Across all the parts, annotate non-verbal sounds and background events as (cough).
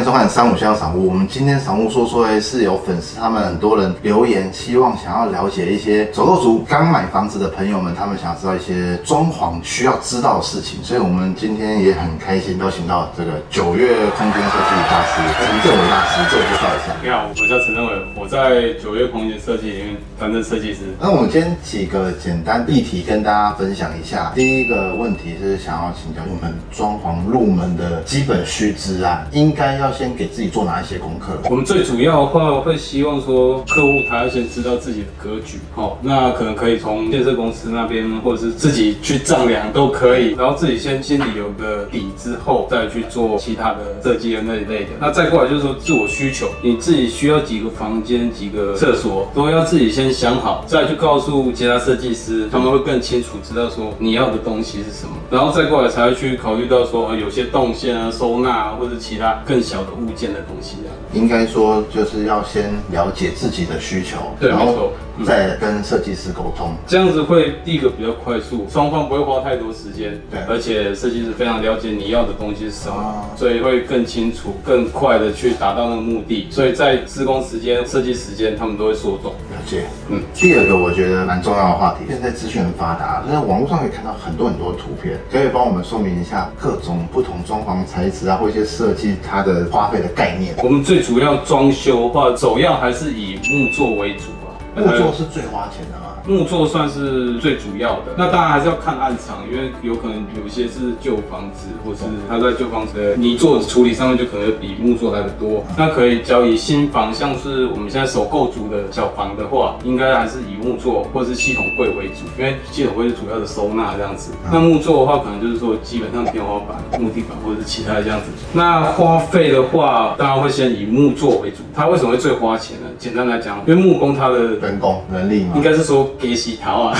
迎收看三五香散屋。我们今天散屋说说诶，是有粉丝他们很多人留言，希望想要了解一些走购族刚买房子的朋友们，他们想知道一些装潢需要知道的事情。所以我们今天也很开心，邀请到这个九月空间设计大师陈正伟大师，自我介绍一下。你好，我叫陈正伟，我在九月空间设计里面担任设计师。那我们今天几个简单议题跟大家分享一下。第一个问题是想要请教我们装潢入门的基本须知啊，应该要要先给自己做哪一些功课？我们最主要的话会希望说，客户他要先知道自己的格局，哦，那可能可以从建设公司那边，或者是自己去丈量都可以，然后自己先心里有个底之后，再去做其他的设计的那一类的。那再过来就是说自我需求，你自己需要几个房间、几个厕所，都要自己先想好，再去告诉其他设计师，他们会更清楚知道说你要的东西是什么，然后再过来才会去考虑到说，有些动线啊、收纳啊，或者其他更小的物件的东西啊。应该说就是要先了解自己的需求，然后再跟设计师沟通。这样子会第一个比较快速，双方不会花太多时间，对而且设计师非常了解你要的东西是什么，哦所以会更清楚、更快的去达到那个目的，所以在施工时间、设计时间，他们都会缩短。了解。嗯第二个我觉得蛮重要的话题，现在资讯很发达，在网络上可以看到很多很多的图片，可以帮我们说明一下各种不同装潢材质啊，或一些设计它的花费的概念。我们最主要装修的话，首要还是以木作为主吧。木作是最花钱的吗？木作算是最主要的，那当然还是要看暗场，因为有可能有些是旧房子，或是它在旧房子的泥做处理上面就可能比木作来的多。那可以交以新房，像是我们现在首购族的小房的话，应该还是以木作或是系统柜为主，因为系统柜是主要的收纳这样子。那木作的话，可能就是说基本上天花板、木地板或者是其他的这样子。那花费的话，当然会先以木作为主。它为什么会最花钱呢？简单来讲，因为木工它的人工人力嘛？应该是说给洗陶啊，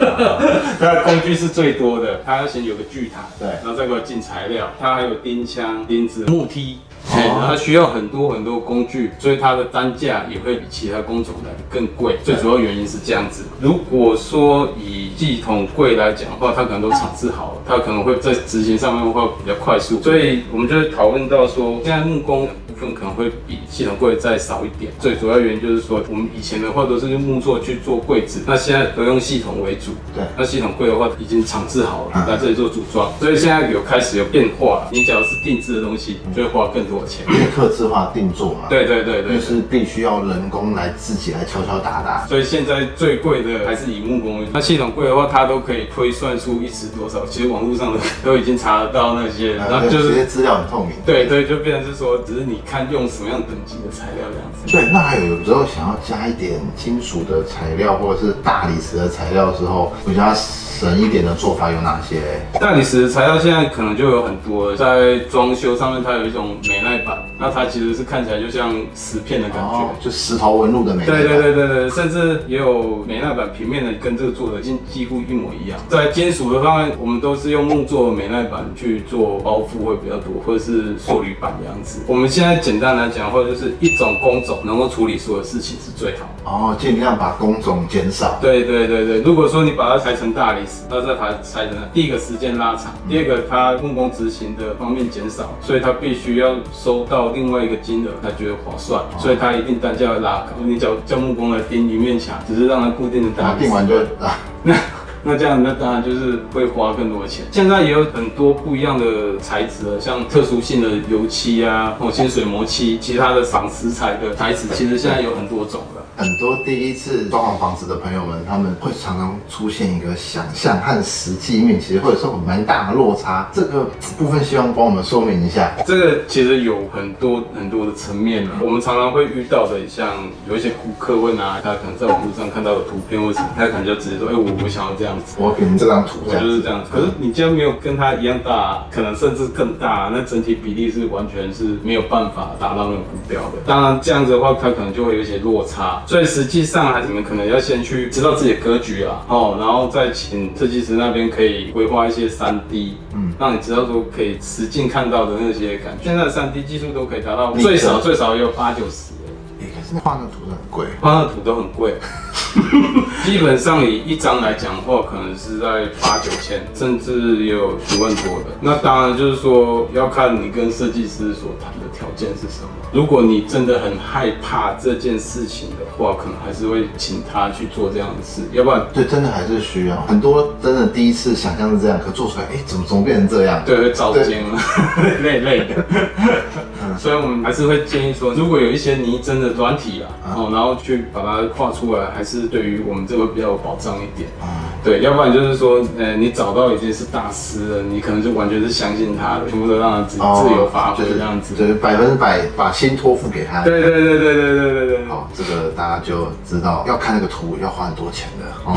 (laughs) 它的工具是最多的，它要先有个锯台，对然后再给我进材料，它还有钉枪、钉子、木梯。哎，它需要很多很多工具，所以它的单价也会比其他工种来的更贵。最主要原因是这样子。如果说以系统柜来讲的话，它可能都厂制好了，它可能会在执行上面会比较快速。所以我们就会讨论到说，现在木工的部分可能会比系统柜再少一点。最主要原因就是说，我们以前的话都是用木作去做柜子，那现在都用系统为主。对那系统柜的话已经厂制好嗯了，来这里做组装，所以现在有开始有变化。你只要是定制的东西，就会花更多的钱。因为客制化定做嘛，，对对对对就。是必须要人工来自己来敲敲打打。所以现在最贵的还是以木工为主。那系统柜的话，它都可以推算出一尺多少，其实网络上的 (laughs) 都已经查得到那些，然后就是这些资料很透明。对对，就变成是说，只是你看用什么样等级的材料这样子。对，那还有有时候想要加一点金属的材料或者是大理石的材料的时候，比较省一点的做法有哪些？大理石材料现在可能就有很多了，在装修上面它有一种美耐板，那它其实是看起来就像石片的感觉。哦，就石头纹路的美。对对对对对，甚至也有美耐板平面的，跟这个做的几几乎一模一样。在金属的方面，我们都是用木做美耐板去做包覆会比较多，或者是塑铝板这样子。我们现在简单来讲的话，就是一种工种能够处理所有事情是最好。哦，尽量把工种减少。对对对对，如果说你把它裁成大理石，那再把它裁成第一个时间拉长，第二个它木工执行的方面减少，所以它必须要收到另外一个金额，它觉得划算，所以它一定单价要拉高。你叫叫木工来钉一面墙，只是让它固定的然大理石，后定完就啊，那那这样那当然就是会花更多的钱。现在也有很多不一样的材质了，像特殊性的油漆啊，或清水磨漆，其他的仿石材的材质，其实现在有很多种了。很多第一次装潢房子的朋友们，他们会常常出现一个想象和实际面，其实会有时候蛮大的落差。这个部分希望帮我们说明一下。这个其实有很多很多的层面啊，我们常常会遇到的，像有一些顾客问啊他可能在网络上看到的图片或什么，他可能就直接说，哎、我我想要这样子。我给你这张图，我就是这样子，可是你既然没有跟他一样大，可能甚至更大，那整体比例是完全是没有办法达到那个目标的。当然这样子的话，他可能就会有一些落差，所以实际上还是你们可能要先去知道自己的格局啊，哦，然后再请设计师那边可以规划一些三 D，嗯，让你知道说可以实境看到的那些感觉。现在的三 D 技术都可以达到最少最少也有八九十。哎可是画那图都很贵。画那图都很贵，(laughs) 基本上以一张来讲的话，可能是在八九千，甚至也有一万多的。那当然就是说要看你跟设计师所谈的条件是什么。如果你真的很害怕这件事情的话，可能还是会请他去做这样的事，要不然对，真的还是需要很多。真的第一次想象是这样，可做出来，哎，怎么怎么变成这样？对，会照肩了，(laughs) 累累的。所以我们还是会建议说，如果有一些泥真的软体啊，哦，然后去把它画出来，还是对于我们这个比较有保障一点。对，要不然就是说，呃，你找到已经是大师了，你可能就完全是相信他的，全部都让他自自由发挥这样子，就是百分之百把心托付给他。对对对对对对对对。好，这个大家就知道要看那个图要花很多钱的哦。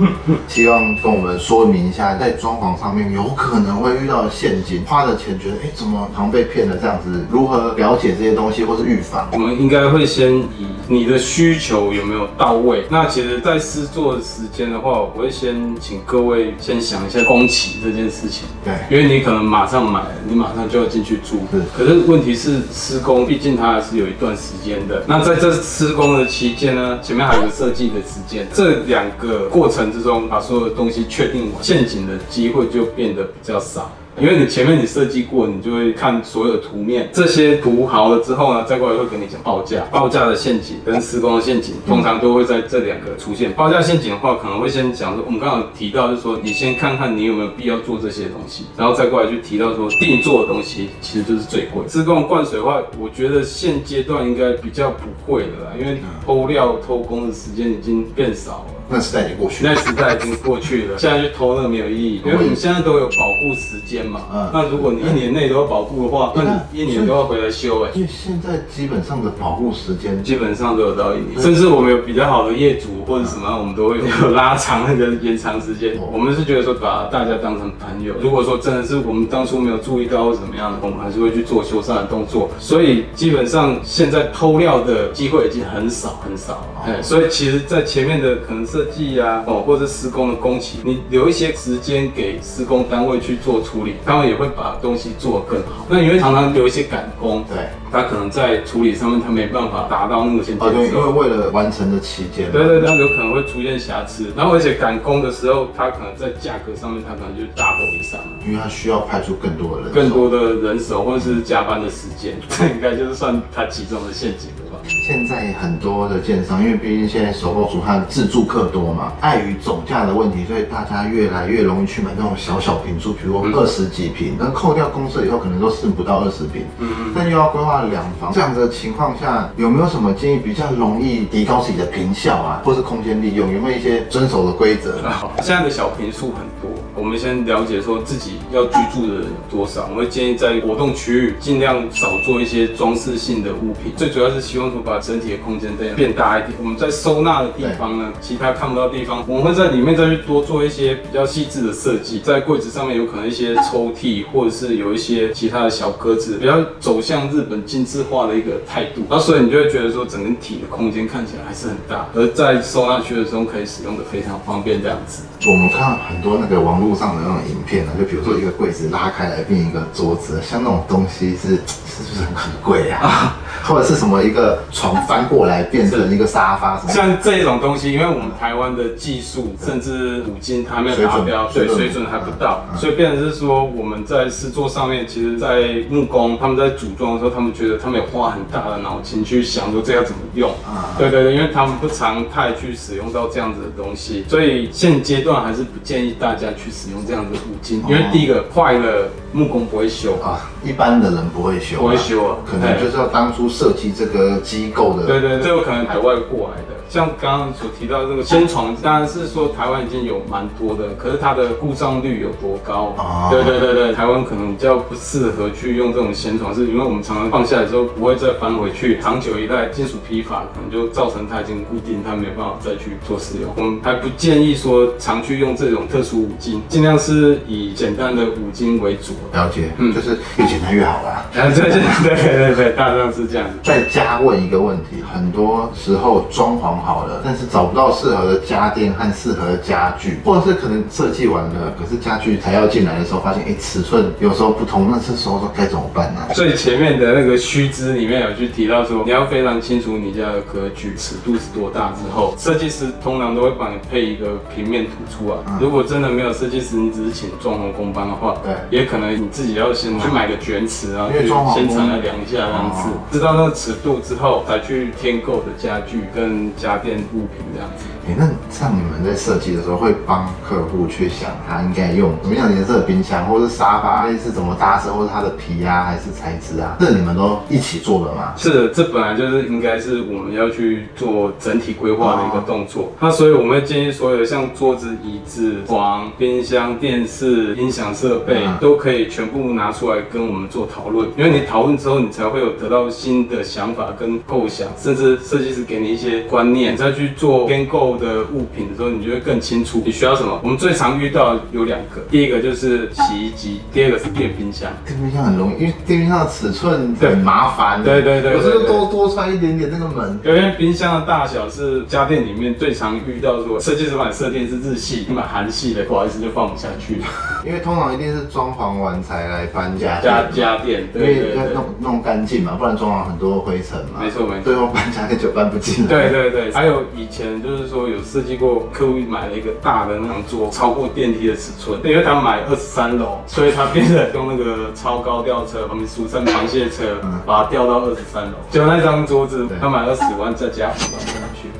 (laughs) 希望跟我们说明一下，在装潢上面有可能会遇到陷阱，花的钱觉得哎怎么好像被骗了这样子，如何了解这些东西或是预防？我们应该会先以你的需求有没有到位。那其实，在试做的时间的话，我会先。请各位先想一下工期这件事情，对，因为你可能马上买，你马上就要进去住，是。可是问题是施工，毕竟它还是有一段时间的。那在这施工的期间呢，前面还有个设计的时间，这两个过程之中，把所有的东西确定完，陷阱的机会就变得比较少。因为你前面你设计过，你就会看所有的图面，这些图好了之后呢，再过来会跟你讲报价，报价的陷阱跟施工的陷阱，通常都会在这两个出现。报价陷阱的话，可能会先讲说，我们刚刚提到就是说，你先看看你有没有必要做这些东西，然后再过来就提到说，定做的东西其实就是最贵。施工灌水的话，我觉得现阶段应该比较不会的啦，因为偷料偷工的时间已经变少了。那时代已经过去，那时代已经过去了。(laughs) 现在去偷那个没有意义，因为我们现在都有保护时间嘛。嗯。那如果你一年内都要保护的话，那你一年都要回来修哎。因为现在基本上的保护时间基本上都有到一年，甚至我们有比较好的业主或者什么，我们都会有拉长那个延长时间。我们是觉得说把大家当成朋友。如果说真的是我们当初没有注意到或怎么样的，我们还是会去做修缮的动作。所以基本上现在偷料的机会已经很少很少了。哎，所以其实，在前面的可能设计呀，哦，或者施工的工期，你留一些时间给施工单位去做处理，他们也会把东西做得更好。那因为常常有一些赶工，对，他可能在处理上面他没办法达到那个先哦，对，因为为了完成的期间，对对对，有可能会出现瑕疵。然后而且赶工的时候，他可能在价格上面，他可能就 double 以上，因为他需要派出更多的人，更多的人手或者是加班的时间，(laughs) 这应该就是算他其中的陷阱。现在很多的建商，因为毕竟现在首购族和自住客多嘛，碍于总价的问题，所以大家越来越容易去买那种小小平数，比如二十几平，那扣掉公设以后，可能都剩不到二十平。嗯嗯。但又要规划两房，这样的情况下，有没有什么建议比较容易提高自己的平效啊，或是空间利用？有没有一些遵守的规则？(laughs) 现在的小平数很多，我们先了解说自己要居住的人有多少。我会建议在活动区域尽量少做一些装饰性的物品，最主要是希望。把整体的空间这样变大一点，我们在收纳的地方呢，其他看不到地方，我们会在里面再去多做一些比较细致的设计，在柜子上面有可能一些抽屉，或者是有一些其他的小格子，比较走向日本精致化的一个态度。那所以你就会觉得说，整个体的空间看起来还是很大，而在收纳区的时候可以使用的非常方便这样子。我们看到很多那个网络上的那种影片啊，就比如说一个柜子拉开来变一个桌子，像那种东西是是不是很很贵啊？(laughs) 或者是什么一个床翻过来变成一个沙发，像这种东西，因为我们台湾的技术甚至五金还没有达标，对水准还不到，所以变成是说我们在试作上面，其实，在木工他们在组装的时候，他们觉得他们有花很大的脑筋去想说这要怎么用，对对对，因为他们不常态去使用到这样子的东西，所以现阶段还是不建议大家去使用这样的五金，因为第一个坏了。木工不会修啊，一般的人不会修，不会修啊，可能就是要当初设计这个机构的，对对，这有可能海外过来的。像刚刚所提到这个先床，当然是说台湾已经有蛮多的，可是它的故障率有多高？对对对对，台湾可能比较不适合去用这种先床，是因为我们常常放下来之后不会再翻回去，长久以来金属批发，可能就造成它已经固定，它没有办法再去做使用。我们还不建议说常去用这种特殊五金，尽量是以简单的五金为主。了解，嗯，就是越简单越好啦。对对对对对，大致上是这样。再加问一个问题，很多时候装潢。潢好了，但是找不到适合的家电和适合的家具，或者是可能设计完了，可是家具才要进来的时候，发现哎尺寸有时候不同，那这时候 (laughs) 该怎么办呢？所以前面的那个须知里面有去提到说，你要非常清楚你家的格局尺度是多大之后，设计师通常都会帮你配一个平面图出来。如果真的没有设计师，你只是请装潢工帮的话，对。也可能你自己要先去买个卷尺啊，去因为装潢现场来量一下这样子哦，知道那个尺度之后，才去添购的家具跟家电物品这样子。哎，那像你们在设计的时候，会帮客户去想他应该用什么样颜色的冰箱，或者是沙发，类似怎么搭设，或是它的皮啊，还是材质啊，这你们都一起做的吗？是的，这本来就是应该是我们要去做整体规划的一个动作。那所以我们会建议所有的像桌子、椅子、床、冰箱、电视、音响设备嗯都可以全部拿出来跟我们做讨论，因为你讨论之后，你才会有得到新的想法跟构想，甚至设计师给你一些观念，你再去做编购的物品的时候，你就会更清楚你需要什么。我们最常遇到有两个，第一个就是洗衣机，第二个是电冰箱。电冰箱很容易，因为电冰箱的尺寸很麻烦，对对对对有时候对多多穿一点点那个门。因为冰箱的大小是家电里面最常遇到说设计师买设定是日系，你买韩系的，不好意思就放不下去。因为通常一定是装潢完才来搬家家家电，因对对对为要弄。弄干净嘛，不然装潢很多灰尘嘛。没错没错最后搬家电就搬不进来。对对对，还有以前就是说有设计过，客户买了一个大的那种桌，超过电梯的尺寸，因为他买二十三楼，所以他变成用那个超高吊车，我们俗称螃蟹车嗯，把它吊到二十三楼。就那张桌子他买二十万，再加五万。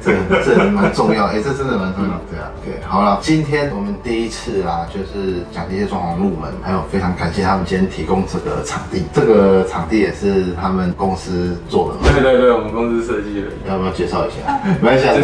这这蛮重要，(laughs) 哎、这真的蛮重要。对啊，对，好了，今天我们第一次啊，就是讲这些装潢入门，还有非常感谢他们今天提供这个场地，这个场地也是他们公司做的嘛。对对对，我们公司设计的。要不要介绍一下？(laughs) 没关系啊。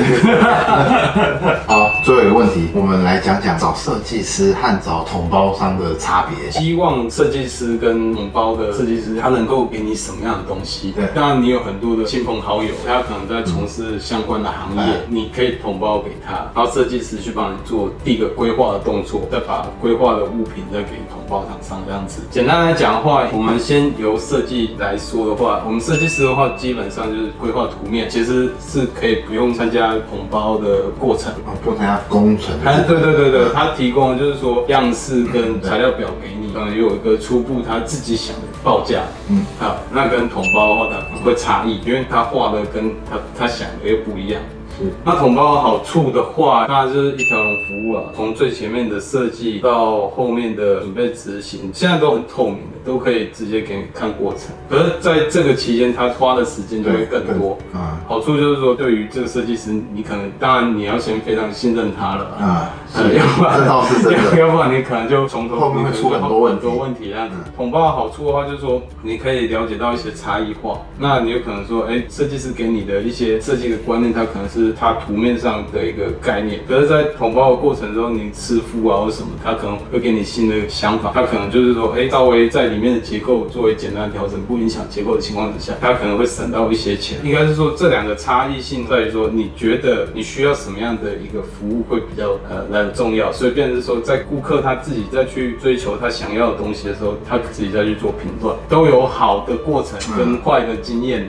(laughs) 好，最后一个问题，我们来讲讲找设计师和找统包商的差别。希望设计师跟统包的设计师，他能够给你什么样的东西？对当然你有很多的亲朋好友，他可能在从事相关的行你可以统包给他，然后设计师去帮你做第一个规划的动作，再把规划的物品再给统包厂商这样子。简单来讲的话，我们先由设计来说的话，我们设计师的话，基本上就是规划图面，其实是可以不用参加统包的过程。哦，不用参加工程。他对对对对，他提供的就是说样式跟材料表给你，嗯，有一个初步他自己想的报价，嗯，好，那跟统包的话，它会差异，因为他画的跟他他想的又不一样。是那统包好处的话，那就是一条龙服务啊，从最前面的设计到后面的准备执行，现在都很透明，都可以直接给你看过程。可是在这个期间，他花的时间就会更多。啊好处就是说，对于这个设计师，你可能当然你要先非常信任他了啊。是，要不然这倒是真要的。(laughs) 要不然你可能就从头后面会出很多问题很多问题这样子嗯。统包的好处的话，就是说你可以了解到一些差异化。那你有可能说，哎，设计师给你的一些设计的观念，它可能是他图面上的一个概念，可是，在统包的过程中，你师傅啊或什么，他可能会给你新的想法，他可能就是说，哎，稍微在里面的结构作为简单的调整，不影响结构的情况之下，他可能会省到一些钱。应该是说这两个差异性在于说，你觉得你需要什么样的一个服务会比较呃来重要，所以变成是说，在顾客他自己再去追求他想要的东西的时候，他自己再去做评断，都有好的过程跟坏的经验，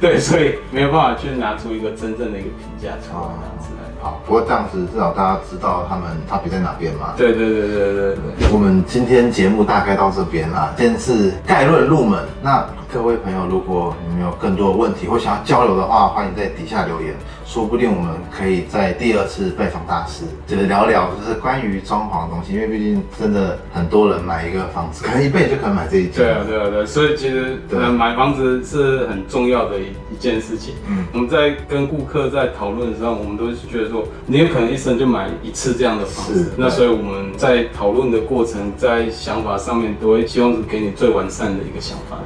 对，所以没有办法去拿出一个真正的一个评价出来这样子来。好，不过这样子至少大家知道他们差别在哪边嘛。对对对对对对。我们今天节目大概到这边啦，先是概论入门。那各位朋友，如果你们有更多的问题或想要交流的话，欢迎在底下留言，说不定我们可以在第二次拜访大师，就是聊聊就是关于装潢的东西，因为毕竟真的很多人买一个房子，可能一辈子就可能买这一间。对啊，对啊，对啊，所以其实买房子是很重要的一一件事情。嗯我们在跟顾客在讨论的时候，我们都是觉得说，你有可能一生就买一次这样的房是子。那所以我们在讨论的过程，在想法上面都会希望是给你最完善的一个想法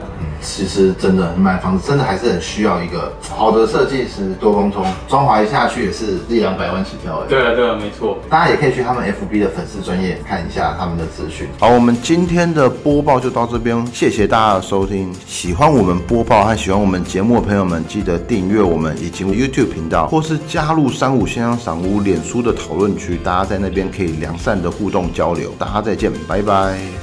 其实真的买房子真的还是很需要一个好的设计师，多沟通，装潢一下去也是一两百万起跳的。对啊，对啊，没错。大家也可以去他们 FB 的粉丝专业看一下他们的资讯。好，我们今天的播报就到这边，谢谢大家的收听。喜欢我们播报和喜欢我们节目的朋友们，记得订阅我们以及 YouTube 频道，或是加入三五先生赏屋脸书的讨论区，大家在那边可以良善的互动交流。大家再见，拜拜。